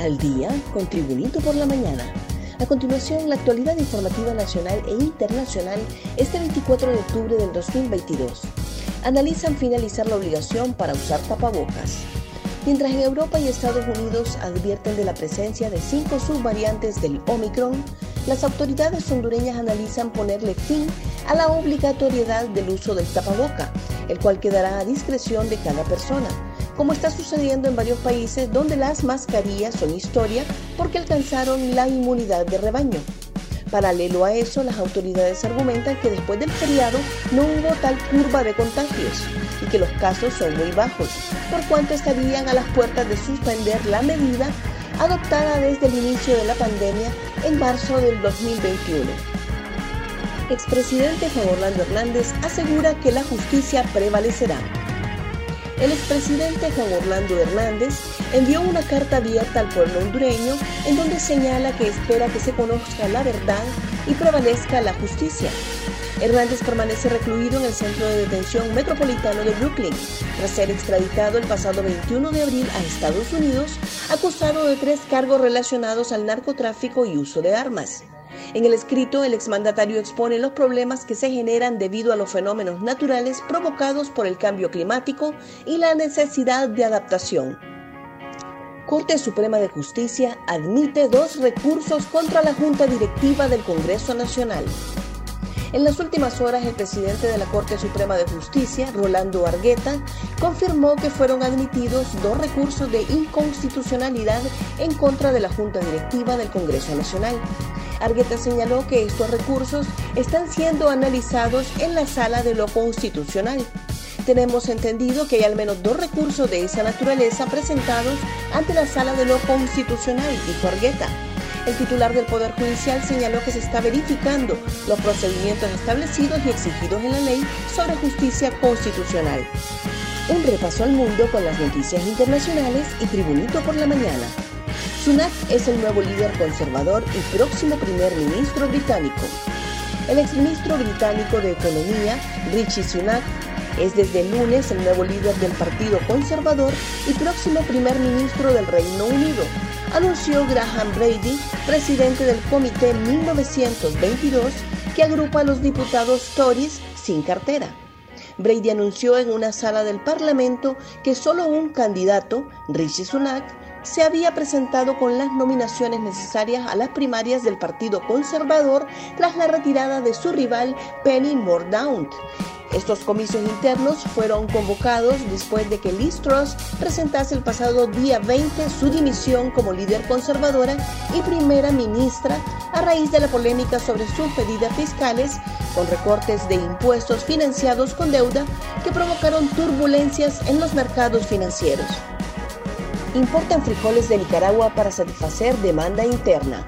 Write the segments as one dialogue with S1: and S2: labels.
S1: al día con Tribunito por la mañana. A continuación, la actualidad informativa nacional e internacional este 24 de octubre del 2022. Analizan finalizar la obligación para usar tapabocas. Mientras en Europa y Estados Unidos advierten de la presencia de cinco subvariantes del Omicron, las autoridades hondureñas analizan ponerle fin a la obligatoriedad del uso del tapaboca, el cual quedará a discreción de cada persona como está sucediendo en varios países donde las mascarillas son historia porque alcanzaron la inmunidad de rebaño. Paralelo a eso, las autoridades argumentan que después del feriado no hubo tal curva de contagios y que los casos son muy bajos, por cuanto estarían a las puertas de suspender la medida adoptada desde el inicio de la pandemia en marzo del 2021. Expresidente Juan Orlando Hernández asegura que la justicia prevalecerá el expresidente Juan Orlando Hernández envió una carta abierta al pueblo hondureño en donde señala que espera que se conozca la verdad y prevalezca la justicia. Hernández permanece recluido en el centro de detención metropolitano de Brooklyn, tras ser extraditado el pasado 21 de abril a Estados Unidos, acusado de tres cargos relacionados al narcotráfico y uso de armas. En el escrito, el exmandatario expone los problemas que se generan debido a los fenómenos naturales provocados por el cambio climático y la necesidad de adaptación. Corte Suprema de Justicia admite dos recursos contra la Junta Directiva del Congreso Nacional. En las últimas horas, el presidente de la Corte Suprema de Justicia, Rolando Argueta, confirmó que fueron admitidos dos recursos de inconstitucionalidad en contra de la Junta Directiva del Congreso Nacional. Argueta señaló que estos recursos están siendo analizados en la sala de lo constitucional. Tenemos entendido que hay al menos dos recursos de esa naturaleza presentados ante la sala de lo constitucional, dijo Argueta. El titular del Poder Judicial señaló que se está verificando los procedimientos establecidos y exigidos en la ley sobre justicia constitucional. Un repaso al mundo con las noticias internacionales y Tribunito por la mañana. Sunak es el nuevo líder conservador y próximo primer ministro británico. El exministro británico de Economía, Richie Sunak, es desde el lunes el nuevo líder del Partido Conservador y próximo primer ministro del Reino Unido, anunció Graham Brady, presidente del Comité 1922, que agrupa a los diputados Tories sin cartera. Brady anunció en una sala del Parlamento que solo un candidato, Richie Sunak, se había presentado con las nominaciones necesarias a las primarias del Partido Conservador tras la retirada de su rival Penny Mordaunt. Estos comicios internos fueron convocados después de que Liz Truss presentase el pasado día 20 su dimisión como líder conservadora y primera ministra a raíz de la polémica sobre sus pedidas fiscales con recortes de impuestos financiados con deuda que provocaron turbulencias en los mercados financieros importan frijoles de Nicaragua para satisfacer demanda interna.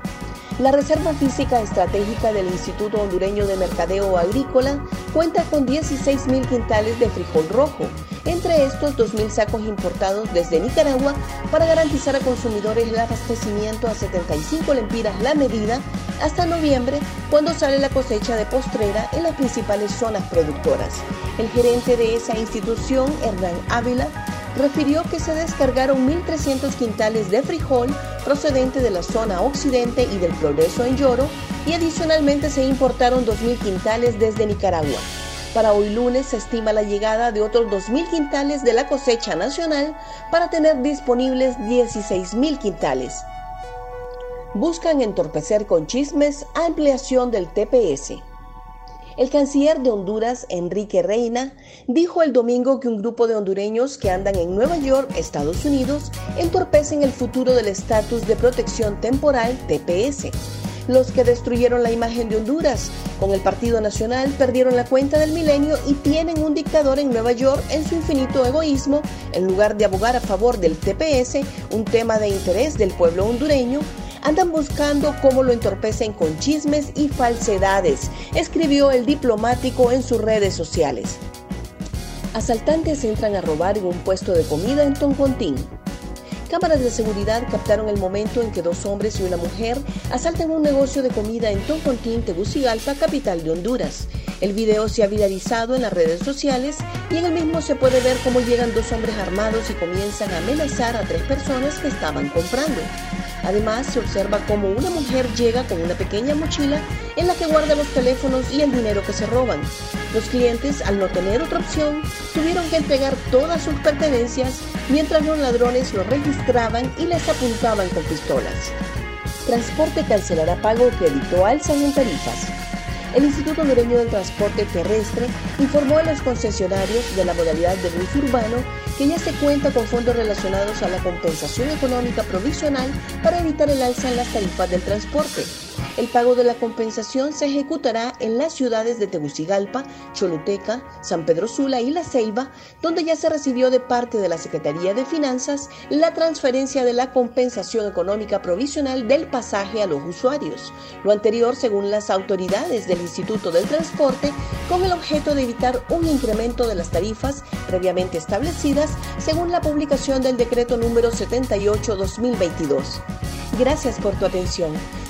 S1: La Reserva Física Estratégica del Instituto Hondureño de Mercadeo Agrícola cuenta con 16.000 quintales de frijol rojo, entre estos 2.000 sacos importados desde Nicaragua para garantizar a consumidores el abastecimiento a 75 lempiras la medida hasta noviembre, cuando sale la cosecha de postrera en las principales zonas productoras. El gerente de esa institución, Hernán Ávila, refirió que se descargaron 1.300 quintales de frijol procedente de la zona occidente y del progreso en Lloro y adicionalmente se importaron 2.000 quintales desde Nicaragua. Para hoy lunes se estima la llegada de otros 2.000 quintales de la cosecha nacional para tener disponibles 16.000 quintales. Buscan entorpecer con chismes ampliación del TPS. El canciller de Honduras, Enrique Reina, dijo el domingo que un grupo de hondureños que andan en Nueva York, Estados Unidos, entorpecen el futuro del estatus de protección temporal TPS. Los que destruyeron la imagen de Honduras con el Partido Nacional perdieron la cuenta del milenio y tienen un dictador en Nueva York en su infinito egoísmo, en lugar de abogar a favor del TPS, un tema de interés del pueblo hondureño, andan buscando cómo lo entorpecen con chismes y falsedades, escribió el diplomático en sus redes sociales. Asaltantes entran a robar en un puesto de comida en Toncontín. Cámaras de seguridad captaron el momento en que dos hombres y una mujer asaltan un negocio de comida en Toncontín, Tegucigalpa, capital de Honduras. El video se ha viralizado en las redes sociales y en el mismo se puede ver cómo llegan dos hombres armados y comienzan a amenazar a tres personas que estaban comprando. Además, se observa cómo una mujer llega con una pequeña mochila en la que guarda los teléfonos y el dinero que se roban. Los clientes, al no tener otra opción, tuvieron que entregar todas sus pertenencias mientras los ladrones lo registraban y les apuntaban con pistolas. Transporte cancelará pago que editó alzan en tarifas. El Instituto Hondureño del Transporte Terrestre informó a los concesionarios de la modalidad de bus urbano que ya se cuenta con fondos relacionados a la compensación económica provisional para evitar el alza en las tarifas del transporte. El pago de la compensación se ejecutará en las ciudades de Tegucigalpa, Choluteca, San Pedro Sula y La Ceiba, donde ya se recibió de parte de la Secretaría de Finanzas la transferencia de la compensación económica provisional del pasaje a los usuarios. Lo anterior, según las autoridades del Instituto del Transporte, con el objeto de evitar un incremento de las tarifas previamente establecidas según la publicación del decreto número 78-2022. Gracias por tu atención.